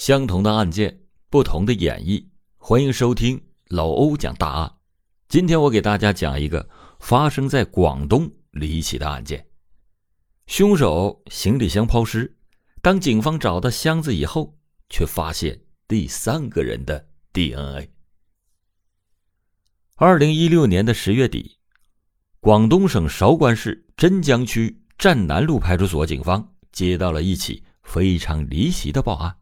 相同的案件，不同的演绎。欢迎收听老欧讲大案。今天我给大家讲一个发生在广东离奇的案件。凶手行李箱抛尸，当警方找到箱子以后，却发现第三个人的 DNA。二零一六年的十月底，广东省韶关市真江区站南路派出所警方接到了一起非常离奇的报案。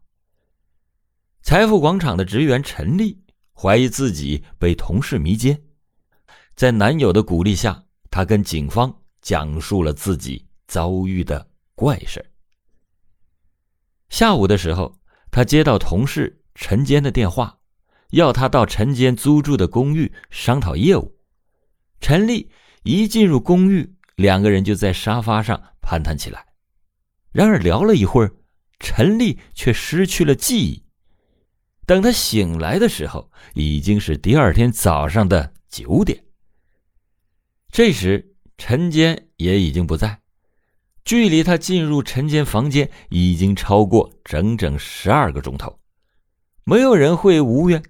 财富广场的职员陈丽怀疑自己被同事迷奸，在男友的鼓励下，她跟警方讲述了自己遭遇的怪事下午的时候，她接到同事陈坚的电话，要她到陈坚租住的公寓商讨业务。陈丽一进入公寓，两个人就在沙发上攀谈起来。然而聊了一会儿，陈丽却失去了记忆。等他醒来的时候，已经是第二天早上的九点。这时，陈坚也已经不在，距离他进入陈坚房间已经超过整整十二个钟头。没有人会无缘，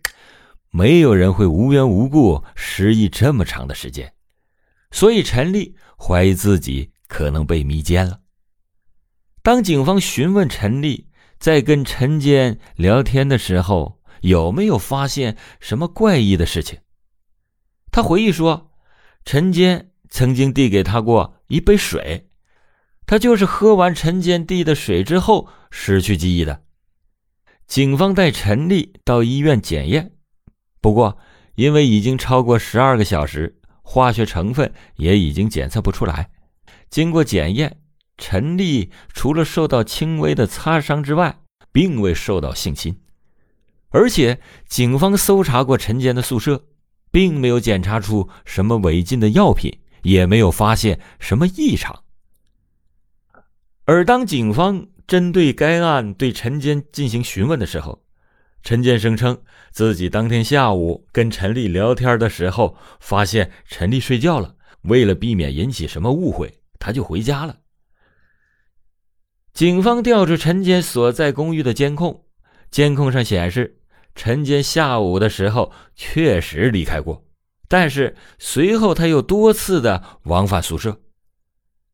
没有人会无缘无故失忆这么长的时间，所以陈丽怀疑自己可能被迷奸了。当警方询问陈丽，在跟陈坚聊天的时候，有没有发现什么怪异的事情？他回忆说，陈坚曾经递给他过一杯水，他就是喝完陈坚递的水之后失去记忆的。警方带陈丽到医院检验，不过因为已经超过十二个小时，化学成分也已经检测不出来。经过检验。陈丽除了受到轻微的擦伤之外，并未受到性侵，而且警方搜查过陈坚的宿舍，并没有检查出什么违禁的药品，也没有发现什么异常。而当警方针对该案对陈坚进行询问的时候，陈坚声称自己当天下午跟陈丽聊天的时候，发现陈丽睡觉了，为了避免引起什么误会，他就回家了。警方调出陈坚所在公寓的监控，监控上显示，陈坚下午的时候确实离开过，但是随后他又多次的往返宿舍。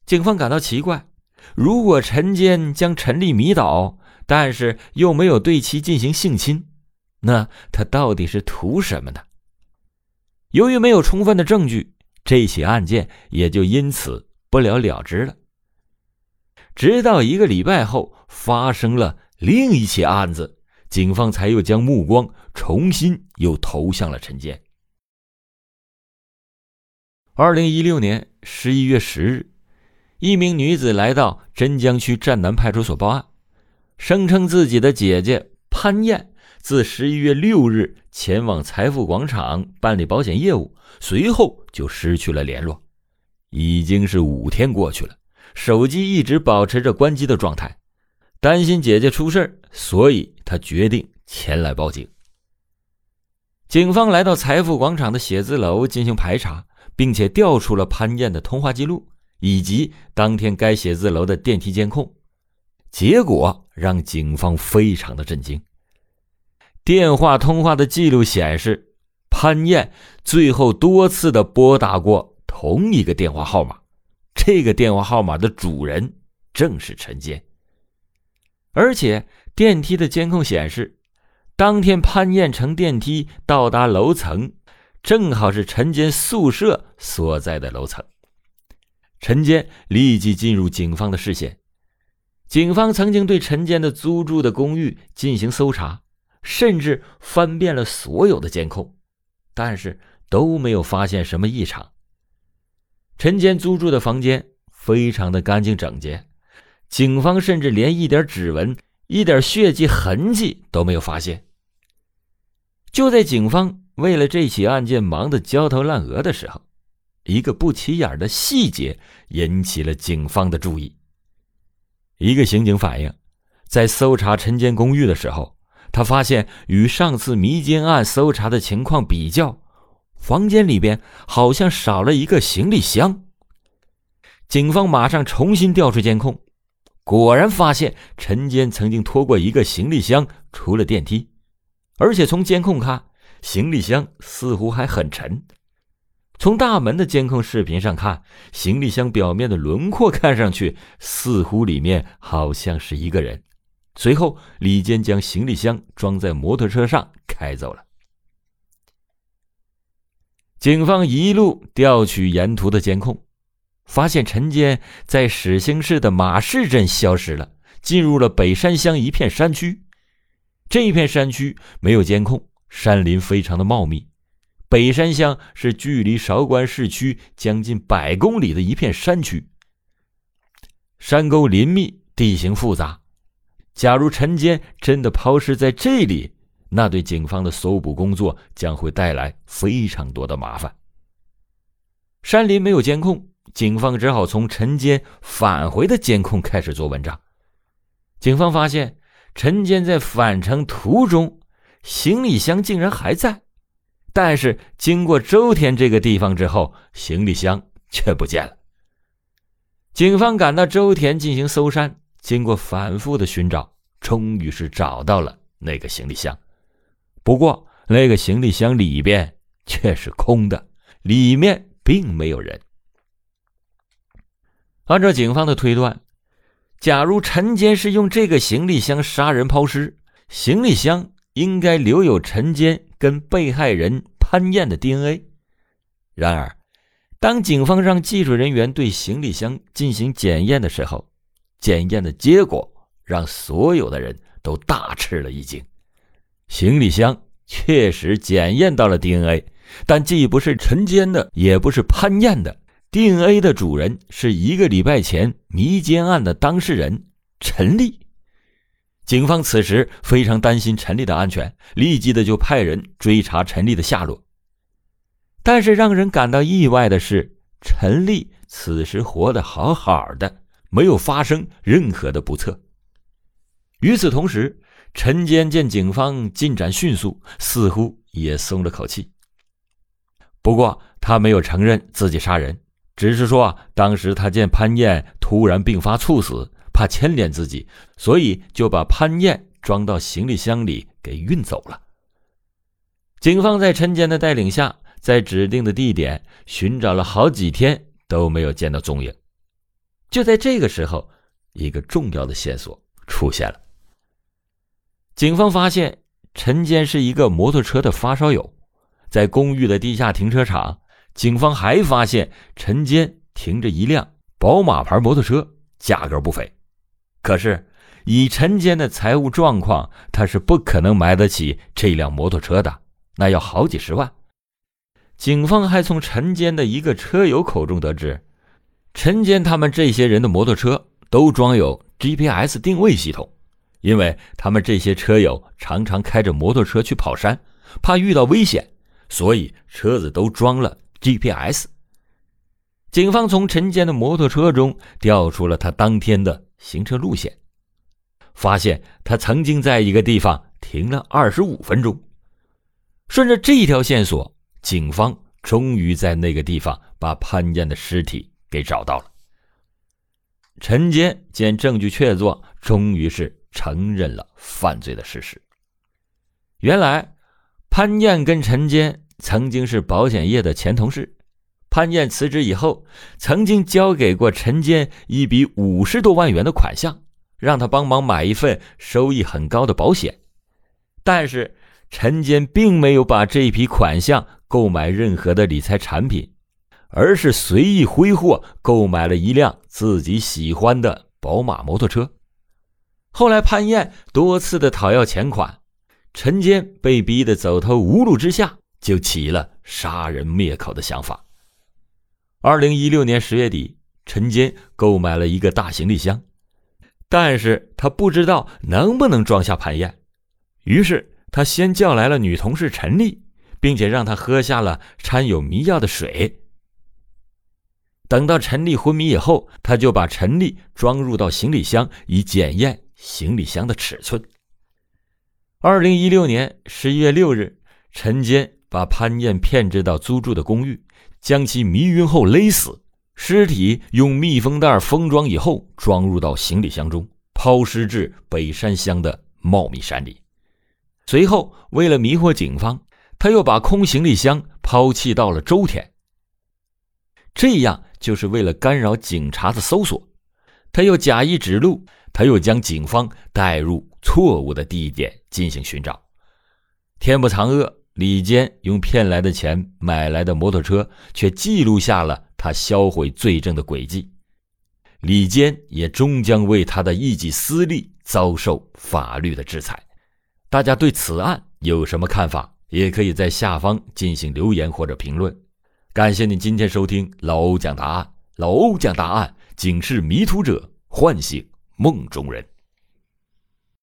警方感到奇怪，如果陈坚将陈丽迷倒，但是又没有对其进行性侵，那他到底是图什么呢？由于没有充分的证据，这起案件也就因此不了了之了。直到一个礼拜后，发生了另一起案子，警方才又将目光重新又投向了陈建。二零一六年十一月十日，一名女子来到真江区站南派出所报案，声称自己的姐姐潘艳自十一月六日前往财富广场办理保险业务，随后就失去了联络，已经是五天过去了。手机一直保持着关机的状态，担心姐姐出事所以他决定前来报警。警方来到财富广场的写字楼进行排查，并且调出了潘艳的通话记录以及当天该写字楼的电梯监控，结果让警方非常的震惊。电话通话的记录显示，潘艳最后多次的拨打过同一个电话号码。这个电话号码的主人正是陈坚，而且电梯的监控显示，当天潘艳乘电梯到达楼层，正好是陈坚宿舍所在的楼层。陈坚立即进入警方的视线。警方曾经对陈坚的租住的公寓进行搜查，甚至翻遍了所有的监控，但是都没有发现什么异常。陈坚租住的房间非常的干净整洁，警方甚至连一点指纹、一点血迹痕迹都没有发现。就在警方为了这起案件忙得焦头烂额的时候，一个不起眼的细节引起了警方的注意。一个刑警反映，在搜查陈坚公寓的时候，他发现与上次迷奸案搜查的情况比较。房间里边好像少了一个行李箱。警方马上重新调出监控，果然发现陈坚曾经拖过一个行李箱出了电梯，而且从监控看，行李箱似乎还很沉。从大门的监控视频上看，行李箱表面的轮廓看上去似乎里面好像是一个人。随后，李坚将行李箱装在摩托车上开走了。警方一路调取沿途的监控，发现陈坚在始兴市的马市镇消失了，进入了北山乡一片山区。这一片山区没有监控，山林非常的茂密。北山乡是距离韶关市区将近百公里的一片山区，山沟林密，地形复杂。假如陈坚真的抛尸在这里，那对警方的搜捕工作将会带来非常多的麻烦。山林没有监控，警方只好从陈坚返回的监控开始做文章。警方发现，陈坚在返程途中，行李箱竟然还在，但是经过周田这个地方之后，行李箱却不见了。警方赶到周田进行搜山。经过反复的寻找，终于是找到了那个行李箱。不过，那个行李箱里边却是空的，里面并没有人。按照警方的推断，假如陈坚是用这个行李箱杀人抛尸，行李箱应该留有陈坚跟被害人潘燕的 DNA。然而，当警方让技术人员对行李箱进行检验的时候，检验的结果让所有的人都大吃了一惊，行李箱确实检验到了 DNA，但既不是陈坚的，也不是潘燕的，DNA 的主人是一个礼拜前迷奸案的当事人陈丽。警方此时非常担心陈丽的安全，立即的就派人追查陈丽的下落。但是让人感到意外的是，陈丽此时活得好好的。没有发生任何的不测。与此同时，陈坚见警方进展迅速，似乎也松了口气。不过，他没有承认自己杀人，只是说当时他见潘燕突然病发猝死，怕牵连自己，所以就把潘燕装到行李箱里给运走了。警方在陈坚的带领下，在指定的地点寻找了好几天，都没有见到踪影。就在这个时候，一个重要的线索出现了。警方发现陈坚是一个摩托车的发烧友，在公寓的地下停车场，警方还发现陈坚停着一辆宝马牌摩托车，价格不菲。可是以陈坚的财务状况，他是不可能买得起这辆摩托车的，那要好几十万。警方还从陈坚的一个车友口中得知。陈坚他们这些人的摩托车都装有 GPS 定位系统，因为他们这些车友常常开着摩托车去跑山，怕遇到危险，所以车子都装了 GPS。警方从陈坚的摩托车中调出了他当天的行车路线，发现他曾经在一个地方停了二十五分钟。顺着这一条线索，警方终于在那个地方把潘燕的尸体。给找到了。陈坚见证据确凿，终于是承认了犯罪的事实。原来，潘燕跟陈坚曾经是保险业的前同事。潘燕辞职以后，曾经交给过陈坚一笔五十多万元的款项，让他帮忙买一份收益很高的保险。但是，陈坚并没有把这一笔款项购买任何的理财产品。而是随意挥霍购买了一辆自己喜欢的宝马摩托车。后来潘燕多次的讨要钱款，陈坚被逼得走投无路之下，就起了杀人灭口的想法。二零一六年十月底，陈坚购买了一个大行李箱，但是他不知道能不能装下潘燕，于是他先叫来了女同事陈丽，并且让她喝下了掺有迷药的水。等到陈丽昏迷以后，他就把陈丽装入到行李箱，以检验行李箱的尺寸。二零一六年十一月六日，陈坚把潘燕骗至到租住的公寓，将其迷晕后勒死，尸体用密封袋封装以后，装入到行李箱中，抛尸至北山乡的茂密山里。随后，为了迷惑警方，他又把空行李箱抛弃到了周田。这样就是为了干扰警察的搜索。他又假意指路，他又将警方带入错误的地点进行寻找。天不藏恶，李坚用骗来的钱买来的摩托车，却记录下了他销毁罪证的轨迹。李坚也终将为他的一己私利遭受法律的制裁。大家对此案有什么看法？也可以在下方进行留言或者评论。感谢你今天收听老欧讲答案，老欧讲答案。警示迷途者，唤醒梦中人。